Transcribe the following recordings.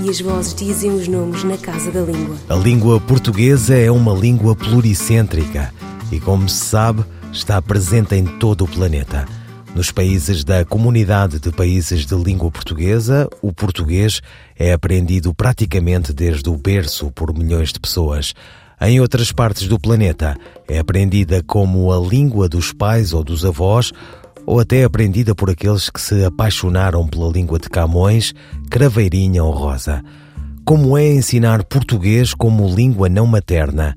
e as vozes dizem os nomes na casa da língua. A língua portuguesa é uma língua pluricêntrica e, como se sabe, está presente em todo o planeta. Nos países da Comunidade de Países de Língua Portuguesa, o português é aprendido praticamente desde o berço por milhões de pessoas. Em outras partes do planeta, é aprendida como a língua dos pais ou dos avós ou até aprendida por aqueles que se apaixonaram pela língua de Camões, Craveirinha ou Rosa. Como é ensinar português como língua não materna?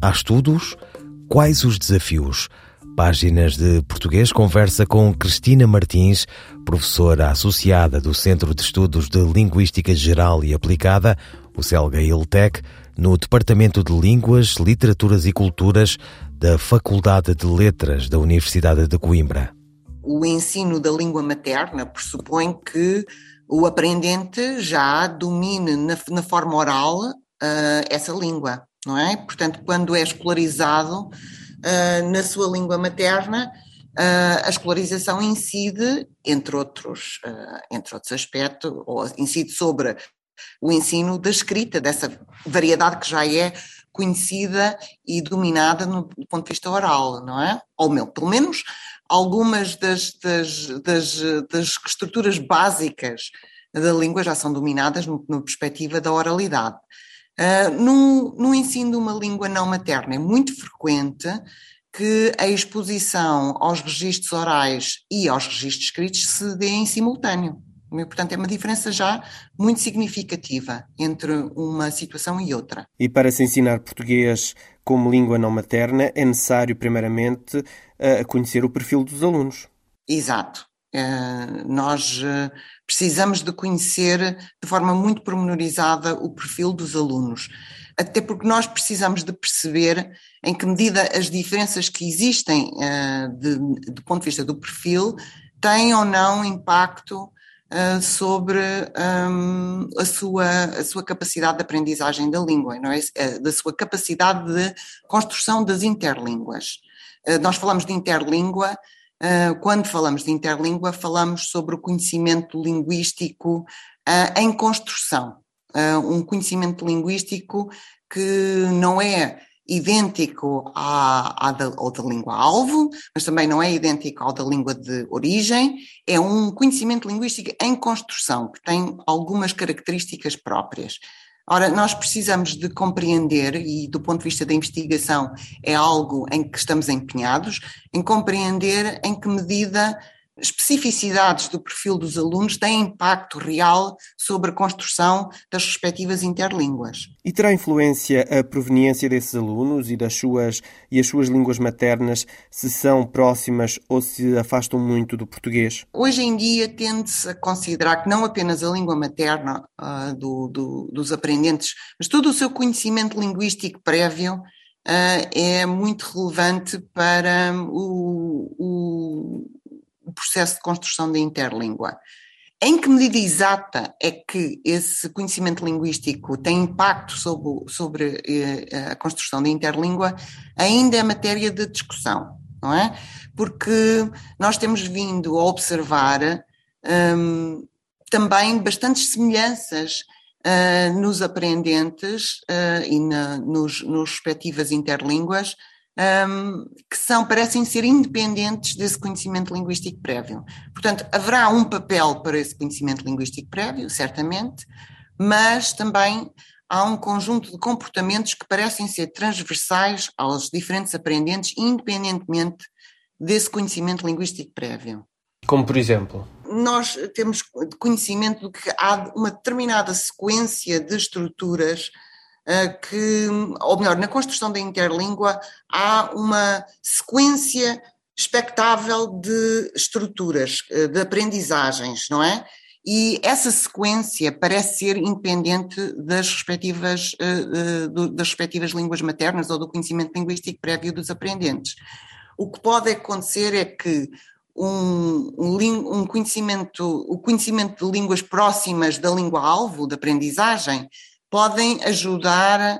Há estudos? Quais os desafios? Páginas de Português conversa com Cristina Martins, professora associada do Centro de Estudos de Linguística Geral e Aplicada, o CELGA ILTEC, no Departamento de Línguas, Literaturas e Culturas da Faculdade de Letras da Universidade de Coimbra o ensino da língua materna pressupõe que o aprendente já domine na, na forma oral uh, essa língua, não é? Portanto, quando é escolarizado uh, na sua língua materna, uh, a escolarização incide, entre outros, entre outros aspectos, ou incide sobre o ensino da escrita, dessa variedade que já é conhecida e dominada no, do ponto de vista oral, não é? Ou meu, pelo menos algumas das, das, das, das estruturas básicas da língua já são dominadas na perspectiva da oralidade. Uh, no, no ensino de uma língua não materna é muito frequente que a exposição aos registros orais e aos registros escritos se dê em simultâneo. Portanto, é uma diferença já muito significativa entre uma situação e outra. E para se ensinar português como língua não materna, é necessário, primeiramente, conhecer o perfil dos alunos. Exato. Uh, nós uh, precisamos de conhecer de forma muito pormenorizada o perfil dos alunos, até porque nós precisamos de perceber em que medida as diferenças que existem de, do ponto de vista do perfil têm ou não impacto uh, sobre um, a, sua, a sua capacidade de aprendizagem da língua, não é? Uh, da sua capacidade de construção das interlínguas. Uh, nós falamos de interlíngua, quando falamos de interlíngua, falamos sobre o conhecimento linguístico em construção. um conhecimento linguístico que não é idêntico à, à da, ao da língua-alvo, mas também não é idêntico ao da língua de origem, é um conhecimento linguístico em construção, que tem algumas características próprias. Ora, nós precisamos de compreender, e do ponto de vista da investigação é algo em que estamos empenhados, em compreender em que medida especificidades do perfil dos alunos têm impacto real sobre a construção das respectivas interlínguas. E terá influência a proveniência desses alunos e das suas e as suas línguas maternas se são próximas ou se afastam muito do português? Hoje em dia tende-se a considerar que não apenas a língua materna uh, do, do, dos aprendentes, mas todo o seu conhecimento linguístico prévio uh, é muito relevante para o, o processo de construção da interlíngua. Em que medida exata é que esse conhecimento linguístico tem impacto sobre, sobre eh, a construção da interlíngua ainda é matéria de discussão, não é? Porque nós temos vindo a observar um, também bastantes semelhanças uh, nos aprendentes uh, e na, nos, nos respectivas interlínguas um, que são, parecem ser independentes desse conhecimento linguístico prévio. Portanto, haverá um papel para esse conhecimento linguístico prévio, certamente, mas também há um conjunto de comportamentos que parecem ser transversais aos diferentes aprendentes, independentemente desse conhecimento linguístico prévio. Como por exemplo? Nós temos conhecimento de que há uma determinada sequência de estruturas que, ou melhor, na construção da interlíngua há uma sequência expectável de estruturas, eh, de aprendizagens, não é? e essa sequência parece ser independente das respectivas, das respectivas línguas maternas ou do conhecimento linguístico prévio dos aprendentes. O que pode acontecer é que um, um, conhecimento, o conhecimento de línguas próximas da língua-alvo, da aprendizagem, podem ajudar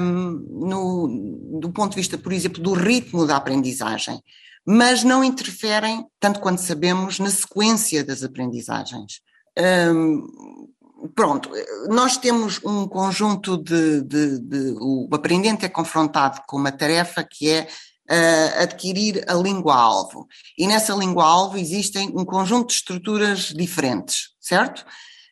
um, no, do ponto de vista, por exemplo, do ritmo da aprendizagem, mas não interferem, tanto quanto sabemos, na sequência das aprendizagens. Um, pronto, nós temos um conjunto de, de, de, O aprendente é confrontado com uma tarefa que é uh, adquirir a língua-alvo. E nessa língua-alvo existem um conjunto de estruturas diferentes, certo?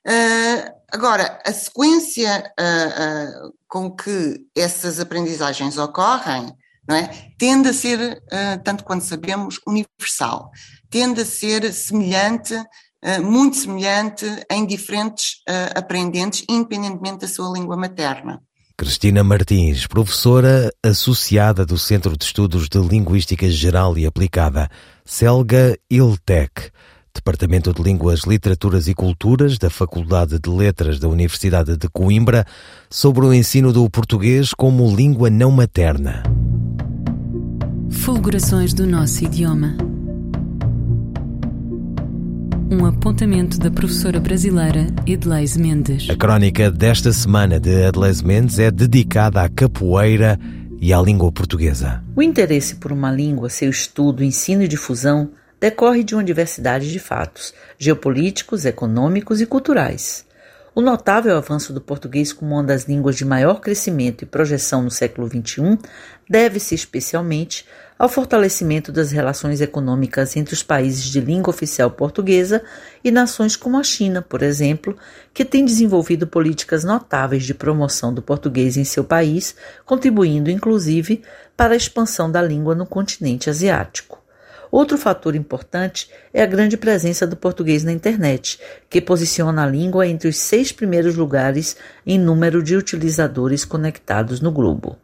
Uh, agora, a sequência uh, com que essas aprendizagens ocorrem não é? tende a ser, tanto quanto sabemos, universal, tende a ser semelhante muito semelhante em diferentes uh, aprendentes, independentemente da sua língua materna. Cristina Martins, professora associada do Centro de Estudos de Linguística Geral e Aplicada, Selga Iltec, Departamento de Línguas, Literaturas e Culturas da Faculdade de Letras da Universidade de Coimbra, sobre o ensino do português como língua não materna. Fulgurações do nosso idioma um apontamento da professora brasileira Edleise Mendes. A crónica desta semana de Edleise Mendes é dedicada à capoeira e à língua portuguesa. O interesse por uma língua, seu estudo, ensino e difusão decorre de uma diversidade de fatos geopolíticos, econômicos e culturais. O notável avanço do português como uma das línguas de maior crescimento e projeção no século XXI deve-se especialmente ao fortalecimento das relações econômicas entre os países de língua oficial portuguesa e nações como a China, por exemplo, que tem desenvolvido políticas notáveis de promoção do português em seu país, contribuindo inclusive para a expansão da língua no continente asiático. Outro fator importante é a grande presença do português na internet, que posiciona a língua entre os seis primeiros lugares em número de utilizadores conectados no globo.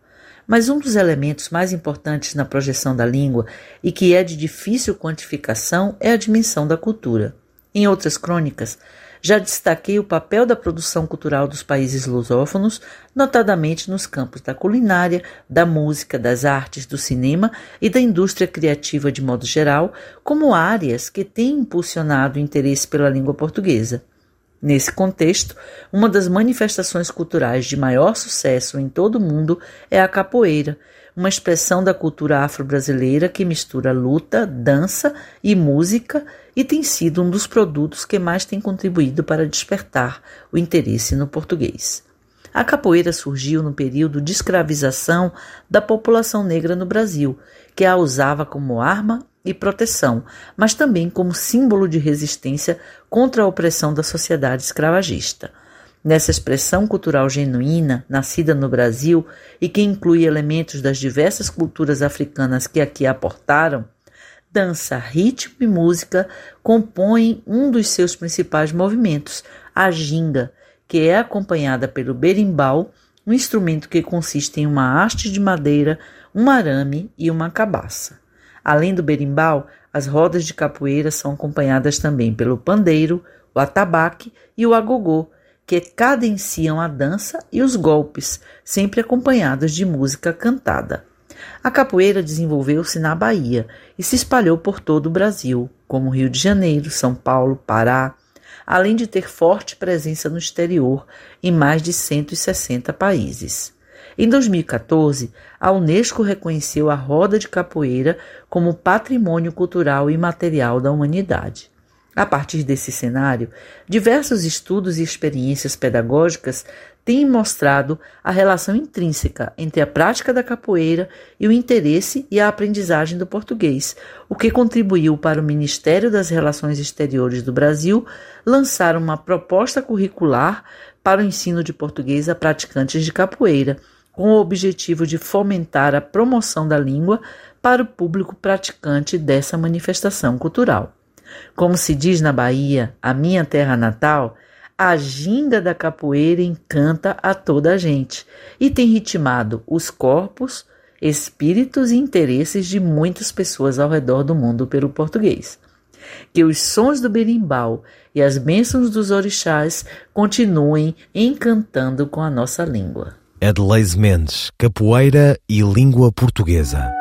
Mas um dos elementos mais importantes na projeção da língua e que é de difícil quantificação é a dimensão da cultura. Em outras crônicas, já destaquei o papel da produção cultural dos países lusófonos, notadamente nos campos da culinária, da música, das artes, do cinema e da indústria criativa de modo geral, como áreas que têm impulsionado o interesse pela língua portuguesa. Nesse contexto, uma das manifestações culturais de maior sucesso em todo o mundo é a capoeira, uma expressão da cultura afro-brasileira que mistura luta, dança e música e tem sido um dos produtos que mais tem contribuído para despertar o interesse no português. A capoeira surgiu no período de escravização da população negra no Brasil, que a usava como arma e proteção, mas também como símbolo de resistência contra a opressão da sociedade escravagista. Nessa expressão cultural genuína, nascida no Brasil e que inclui elementos das diversas culturas africanas que aqui aportaram, dança, ritmo e música compõem um dos seus principais movimentos, a ginga, que é acompanhada pelo berimbau, um instrumento que consiste em uma haste de madeira, um arame e uma cabaça. Além do berimbau, as rodas de capoeira são acompanhadas também pelo pandeiro, o atabaque e o agogô, que cadenciam a dança e os golpes, sempre acompanhados de música cantada. A capoeira desenvolveu-se na Bahia e se espalhou por todo o Brasil, como Rio de Janeiro, São Paulo, Pará, além de ter forte presença no exterior em mais de 160 países. Em 2014, a Unesco reconheceu a roda de capoeira como patrimônio cultural e material da humanidade. A partir desse cenário, diversos estudos e experiências pedagógicas têm mostrado a relação intrínseca entre a prática da capoeira e o interesse e a aprendizagem do português, o que contribuiu para o Ministério das Relações Exteriores do Brasil lançar uma proposta curricular para o ensino de português a praticantes de capoeira com o objetivo de fomentar a promoção da língua para o público praticante dessa manifestação cultural. Como se diz na Bahia, a minha terra natal, a ginga da capoeira encanta a toda a gente e tem ritmado os corpos, espíritos e interesses de muitas pessoas ao redor do mundo pelo português. Que os sons do berimbau e as bênçãos dos orixás continuem encantando com a nossa língua. Edleise Mendes, Capoeira e Língua Portuguesa.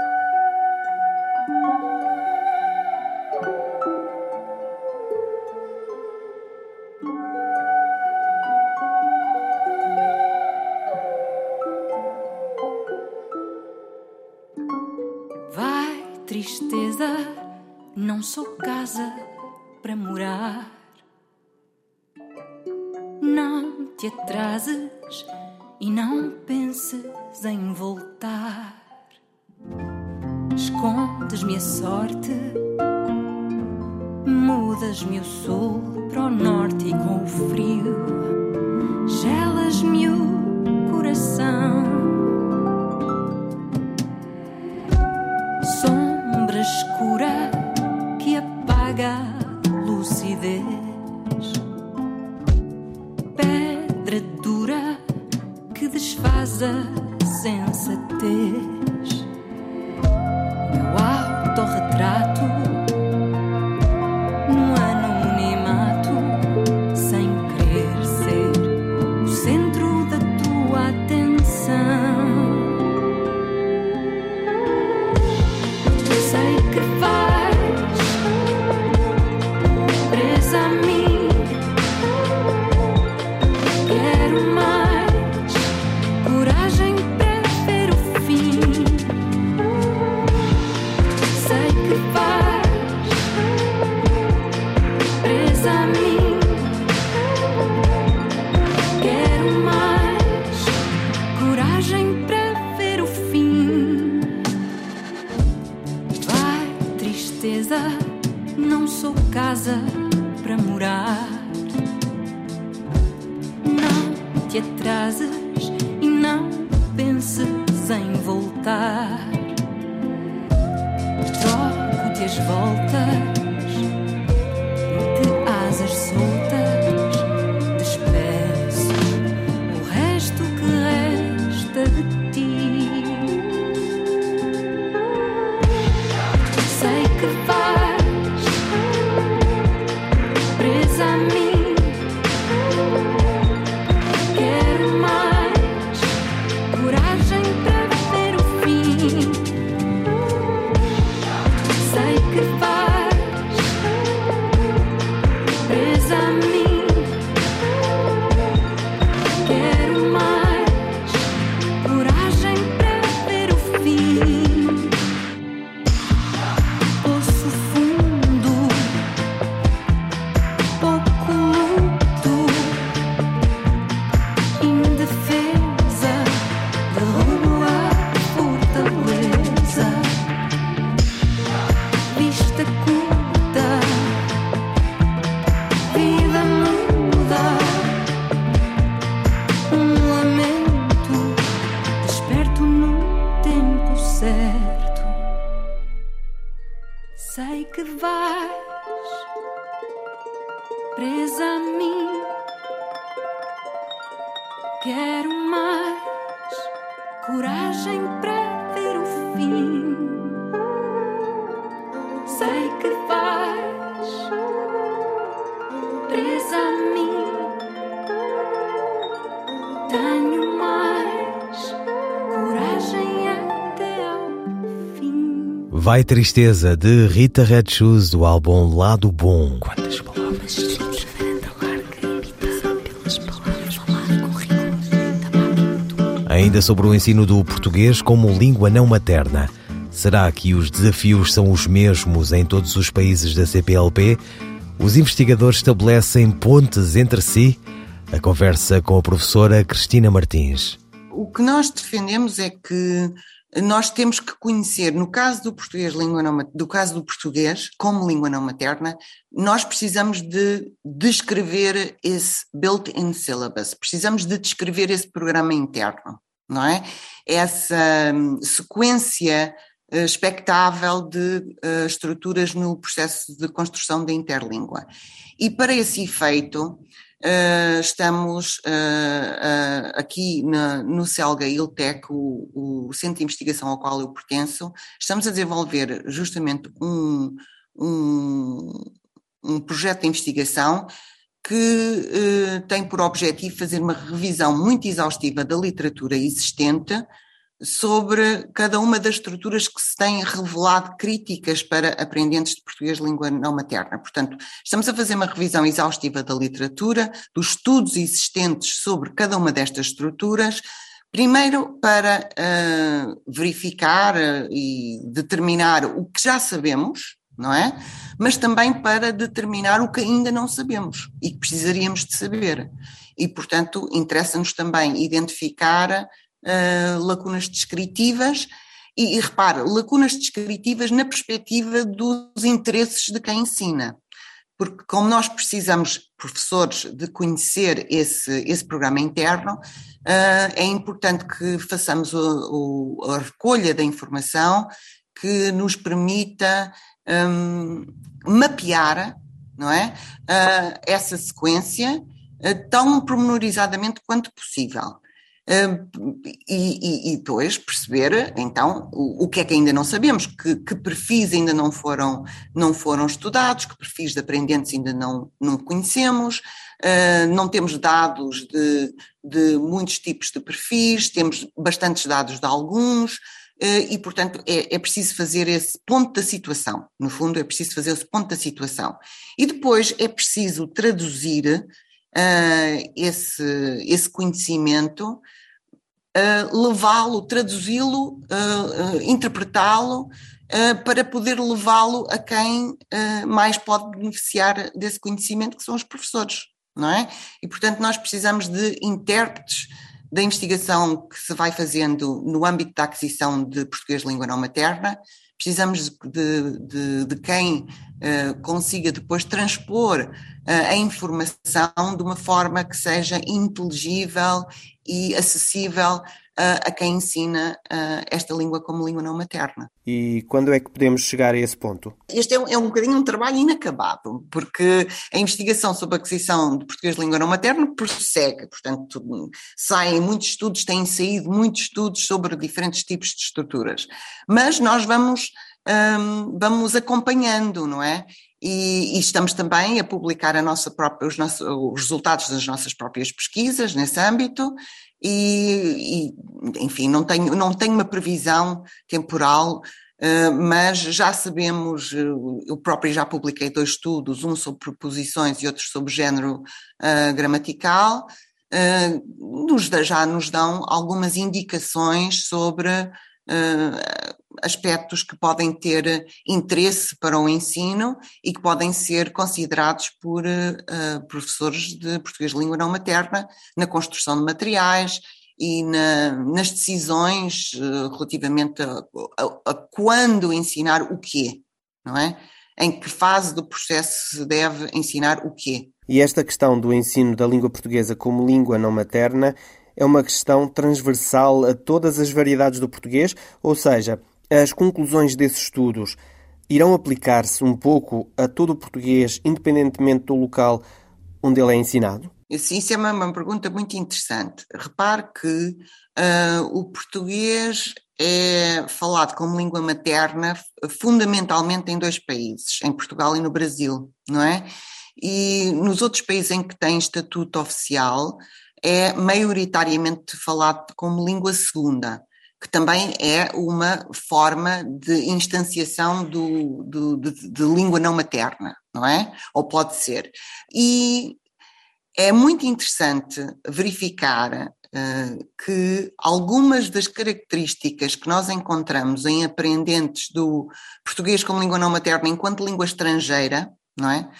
sou casa para morar. Não te atrases e não penses em voltar. Escondes-me a sorte, mudas-me o sul desfaz a sensatez. tristeza. Não sou casa para morar. Não te atrases e não penses em voltar. Troco-te as voltas. Vai Tristeza, de Rita Red Shoes, do álbum Lado Bom. Quantas palavras? Ainda sobre o ensino do português como língua não materna. Será que os desafios são os mesmos em todos os países da CPLP? Os investigadores estabelecem pontes entre si? A conversa com a professora Cristina Martins. O que nós defendemos é que nós temos que conhecer, no caso do português, língua não, do caso do português como língua não materna, nós precisamos de descrever esse built-in syllabus, precisamos de descrever esse programa interno, não é? Essa hum, sequência uh, expectável de uh, estruturas no processo de construção da interlíngua. E para esse efeito, estamos uh, uh, aqui na, no CELGA ILTEC, o, o, centro de investigação ao qual eu pertenço, estamos a desenvolver justamente um, um, um projeto de investigação que tem por objetivo fazer uma revisão muito exaustiva da literatura existente sobre cada uma das estruturas que se têm revelado críticas para aprendentes de português língua não materna. Portanto, estamos a fazer uma revisão exaustiva da literatura, dos estudos existentes sobre cada uma destas estruturas, primeiro para uh, verificar uh, e determinar o que já sabemos, não é? Mas também para determinar o que ainda não sabemos e que precisaríamos de saber. E, portanto, interessa-nos também identificar uh, lacunas descritivas e, e repare, lacunas descritivas na perspectiva dos interesses de quem ensina. Porque, como nós precisamos, professores, de conhecer esse, esse programa interno, uh, é importante que façamos o, o, a recolha da informação que nos permita um, mapear não é? Uh, essa sequência uh, tão promenorizadamente quanto possível. E, e, e, depois perceber então o, o, que é que ainda não sabemos, que, que, perfis ainda não foram, não foram estudados, que perfis de aprendentes ainda não, não conhecemos, uh, não temos dados de, de muitos tipos de perfis, temos bastantes dados de alguns, eh, e, portanto, é, é, preciso fazer esse ponto da situação. No fundo, é preciso fazer esse ponto da situação. E depois é preciso traduzir uh, esse, esse conhecimento, uh, levá-lo, traduzi-lo, uh, interpretá-lo, para poder levá-lo a quem mais pode beneficiar desse conhecimento, que são os professores, não é? E, portanto, nós precisamos de intérpretes da investigação que se vai fazendo no âmbito da aquisição de português de língua não materna, precisamos de, de, de quem uh, consiga depois transpor uh, a informação de uma forma que seja inteligível e acessível a quem ensina esta língua como língua não materna. E quando é que podemos chegar a esse ponto? Este é um, é um bocadinho um trabalho inacabado, porque a investigação sobre a aquisição de português de língua não materna prossegue, portanto, saem muitos estudos, têm saído muitos estudos sobre diferentes tipos de estruturas, mas nós vamos, um, vamos acompanhando, não é? E, e, estamos também a publicar a própria, os, nossos, os resultados das nossas próprias pesquisas nesse âmbito e, e, enfim, não tenho, não tenho uma previsão temporal, uh, mas já sabemos, uh, eu próprio já publiquei dois estudos, um sobre proposições e outro sobre género uh, gramatical, nos, já nos dão algumas indicações sobre aspectos que podem ter interesse para o ensino e que podem ser considerados por uh, professores de português de língua não materna na construção de materiais e na, nas decisões uh, relativamente a, a, a, quando ensinar o quê, não é? Em que fase do processo se deve ensinar o quê. E esta questão do ensino da língua portuguesa como língua não materna é uma questão transversal a todas as variedades do português, ou seja, as conclusões desses estudos irão aplicar-se um pouco a todo o português, independentemente do local onde ele é ensinado? Sim, isso é uma, uma pergunta muito interessante. Repare que uh, o português é falado como língua materna fundamentalmente em dois países, em Portugal e no Brasil, não é? E nos outros países em que tem estatuto oficial é maioritariamente falado como língua segunda que também é uma forma de instanciação do, do de, de, língua não materna, não é? Ou pode ser. E é muito interessante verificar uh, que algumas das características que nós encontramos em aprendentes do português como língua não materna enquanto língua estrangeira, não é?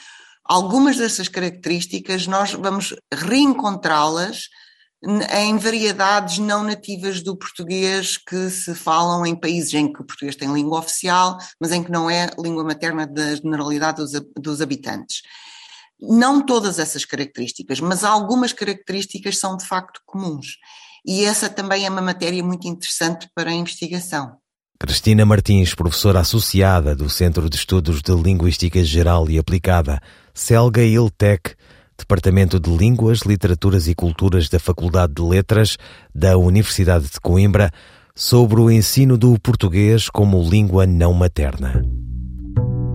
Algumas dessas características nós vamos reencontrá-las em variedades não nativas do português que se falam em países em que o português tem língua oficial, mas em que não é língua materna da generalidade dos, dos habitantes. Não todas essas características, mas algumas características são de facto comuns. E essa também é uma matéria muito interessante para a investigação. Cristina Martins, professora associada do Centro de Estudos de Linguística Geral e Aplicada, Celga Iltec, Departamento de Línguas, Literaturas e Culturas da Faculdade de Letras da Universidade de Coimbra, sobre o ensino do português como língua não materna.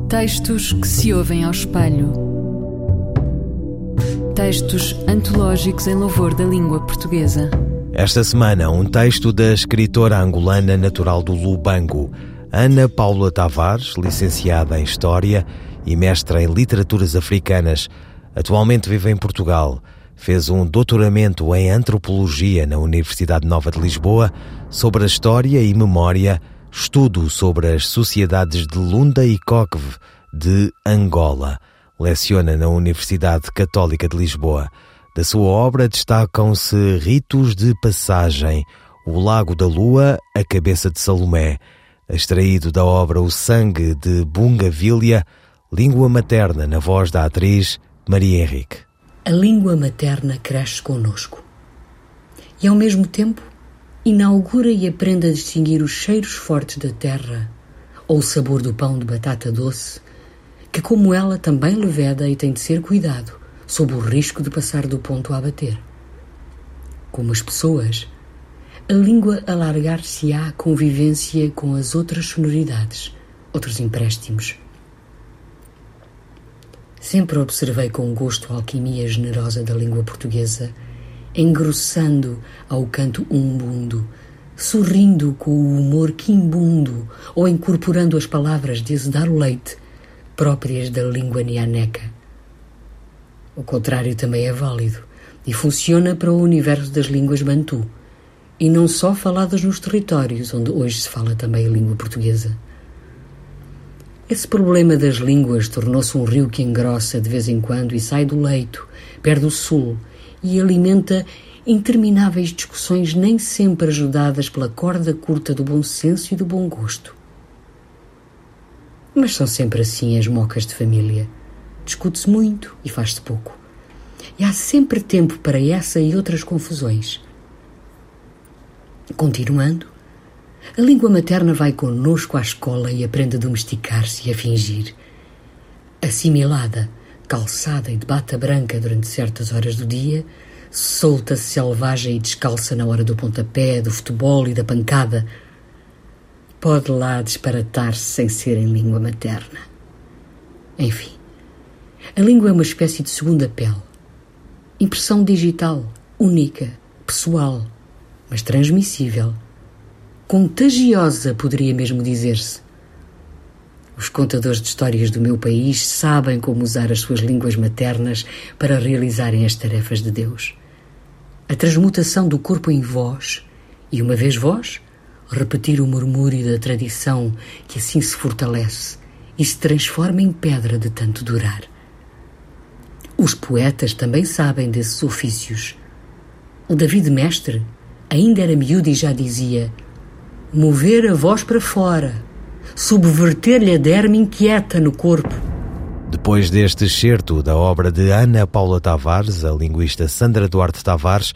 Textos que se ouvem ao espelho. Textos antológicos em louvor da língua portuguesa. Esta semana, um texto da escritora angolana natural do Lubango, Ana Paula Tavares, licenciada em História e mestra em Literaturas Africanas. Atualmente vive em Portugal. Fez um doutoramento em Antropologia na Universidade Nova de Lisboa sobre a história e memória Estudo sobre as sociedades de Lunda e Cocve de Angola. Leciona na Universidade Católica de Lisboa. Da sua obra destacam-se Ritos de Passagem, O Lago da Lua, A Cabeça de Salomé, extraído da obra O Sangue de Bungavilha, Língua Materna na voz da atriz Maria Henrique. A língua materna cresce conosco e, ao mesmo tempo, inaugura e aprende a distinguir os cheiros fortes da terra ou o sabor do pão de batata doce, que, como ela, também leveda e tem de ser cuidado, sob o risco de passar do ponto a bater. Como as pessoas, a língua alargar-se-á convivência com as outras sonoridades, outros empréstimos. Sempre observei com gosto a alquimia generosa da língua portuguesa engrossando ao canto umbundo, sorrindo com o humor quimbundo ou incorporando as palavras de exudar o leite, próprias da língua nianeca. O contrário também é válido e funciona para o universo das línguas bantu, e não só faladas nos territórios onde hoje se fala também a língua portuguesa. Esse problema das línguas tornou-se um rio que engrossa de vez em quando e sai do leito, perde o sul e alimenta intermináveis discussões nem sempre ajudadas pela corda curta do bom senso e do bom gosto. Mas são sempre assim as mocas de família. Discute-se muito e faz-se pouco. E há sempre tempo para essa e outras confusões. Continuando, a língua materna vai conosco à escola e aprende a domesticar-se e a fingir. Assimilada, calçada e de bata branca durante certas horas do dia, solta, selvagem e descalça na hora do pontapé, do futebol e da pancada, pode lá disparatar-se sem ser em língua materna. Enfim, a língua é uma espécie de segunda pele. Impressão digital, única, pessoal, mas transmissível. Contagiosa, poderia mesmo dizer-se. Os contadores de histórias do meu país sabem como usar as suas línguas maternas para realizarem as tarefas de Deus. A transmutação do corpo em voz, e uma vez voz, repetir o murmúrio da tradição que assim se fortalece e se transforma em pedra de tanto durar. Os poetas também sabem desses ofícios. O David Mestre ainda era miúdo e já dizia: mover a voz para fora subverter-lhe a derme inquieta no corpo. Depois deste excerto da obra de Ana Paula Tavares, a linguista Sandra Duarte Tavares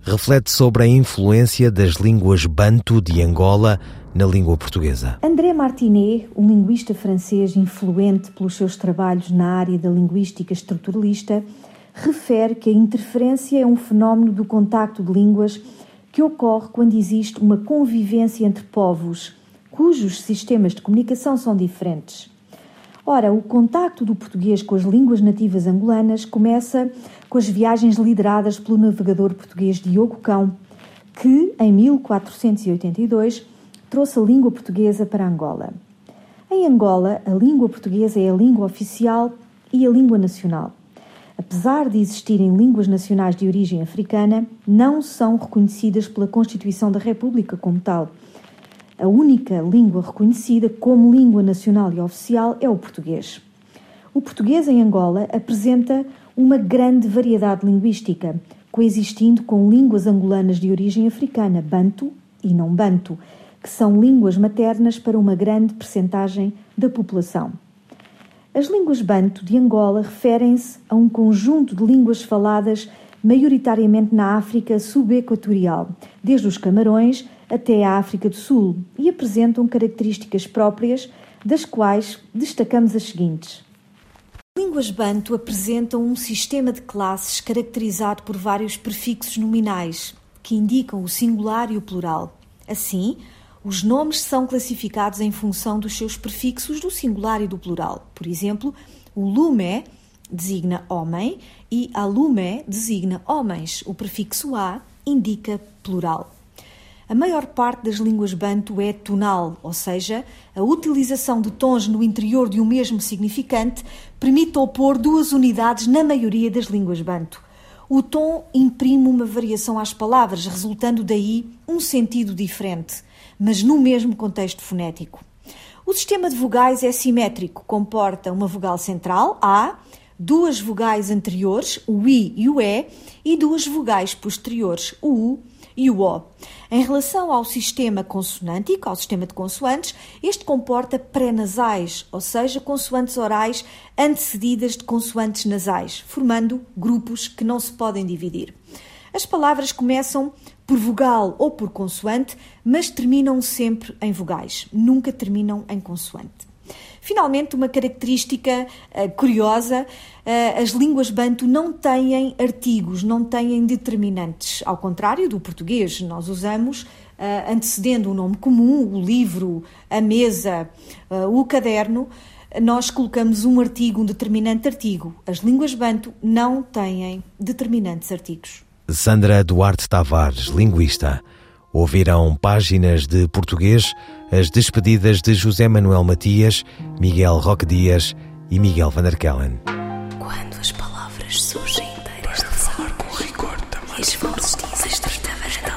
reflete sobre a influência das línguas banto de Angola na língua portuguesa. André Martinet, um linguista francês influente pelos seus trabalhos na área da linguística estruturalista, refere que a interferência é um fenómeno do contacto de línguas que ocorre quando existe uma convivência entre povos cujos sistemas de comunicação são diferentes. Ora, o contacto do português com as línguas nativas angolanas começa com as viagens lideradas pelo navegador português Diogo Cão, que, em 1482, trouxe a língua portuguesa para Angola. Em Angola, a língua portuguesa é a língua oficial e a língua nacional. Apesar de existirem línguas nacionais de origem africana, não são reconhecidas pela Constituição da República como tal a única língua reconhecida como língua nacional e oficial é o português. O português em Angola apresenta uma grande variedade linguística, coexistindo com línguas angolanas de origem africana, banto e não banto, que são línguas maternas para uma grande percentagem da população. As línguas banto de Angola referem-se a um conjunto de línguas faladas maioritariamente na África subequatorial, desde os Camarões até a África do Sul e apresentam características próprias, das quais destacamos as seguintes. Línguas banto apresentam um sistema de classes caracterizado por vários prefixos nominais, que indicam o singular e o plural. Assim, Os nomes são classificados em função dos seus prefixos do singular e do plural. Por exemplo, o lume designa homem e alume designa homens. O prefixo a indica plural. A maior parte das línguas banto é tonal, ou seja, a utilização de tons no interior de um mesmo significante permite opor duas unidades na maioria das línguas banto. O tom imprime uma variação às palavras, resultando daí um sentido diferente mas no mesmo contexto fonético. O sistema de vogais é simétrico, comporta uma vogal central, A, duas vogais anteriores, o I e o E, e duas vogais posteriores, o U e o O. Em relação ao sistema consonântico, ao sistema de consoantes, este comporta pré-nasais, ou seja, consoantes orais antecedidas de consoantes nasais, formando grupos que não se podem dividir. As palavras começam por vogal ou por consoante, mas terminam sempre em vogais, nunca terminam em consoante. Finalmente, uma característica uh, curiosa: uh, as línguas banto não têm artigos, não têm determinantes. Ao contrário do português, nós usamos uh, antecedendo o nome comum, o livro, a mesa, o caderno. Nós colocamos um artigo, um determinante artigo. As línguas banto não têm determinantes artigos. Sandra Duarte Tavares, linguista. Ouvirão páginas de português as despedidas de José Manuel Matias, Miguel Roque Dias e Miguel Van der Kellen. Quando as palavras surgem inteiras de falar com rigor também. Varanda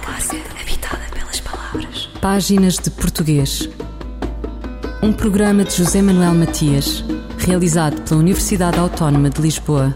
larga, habitada pelas palavras. Páginas de português. Um programa de José Manuel Matias, realizado pela Universidade Autónoma de Lisboa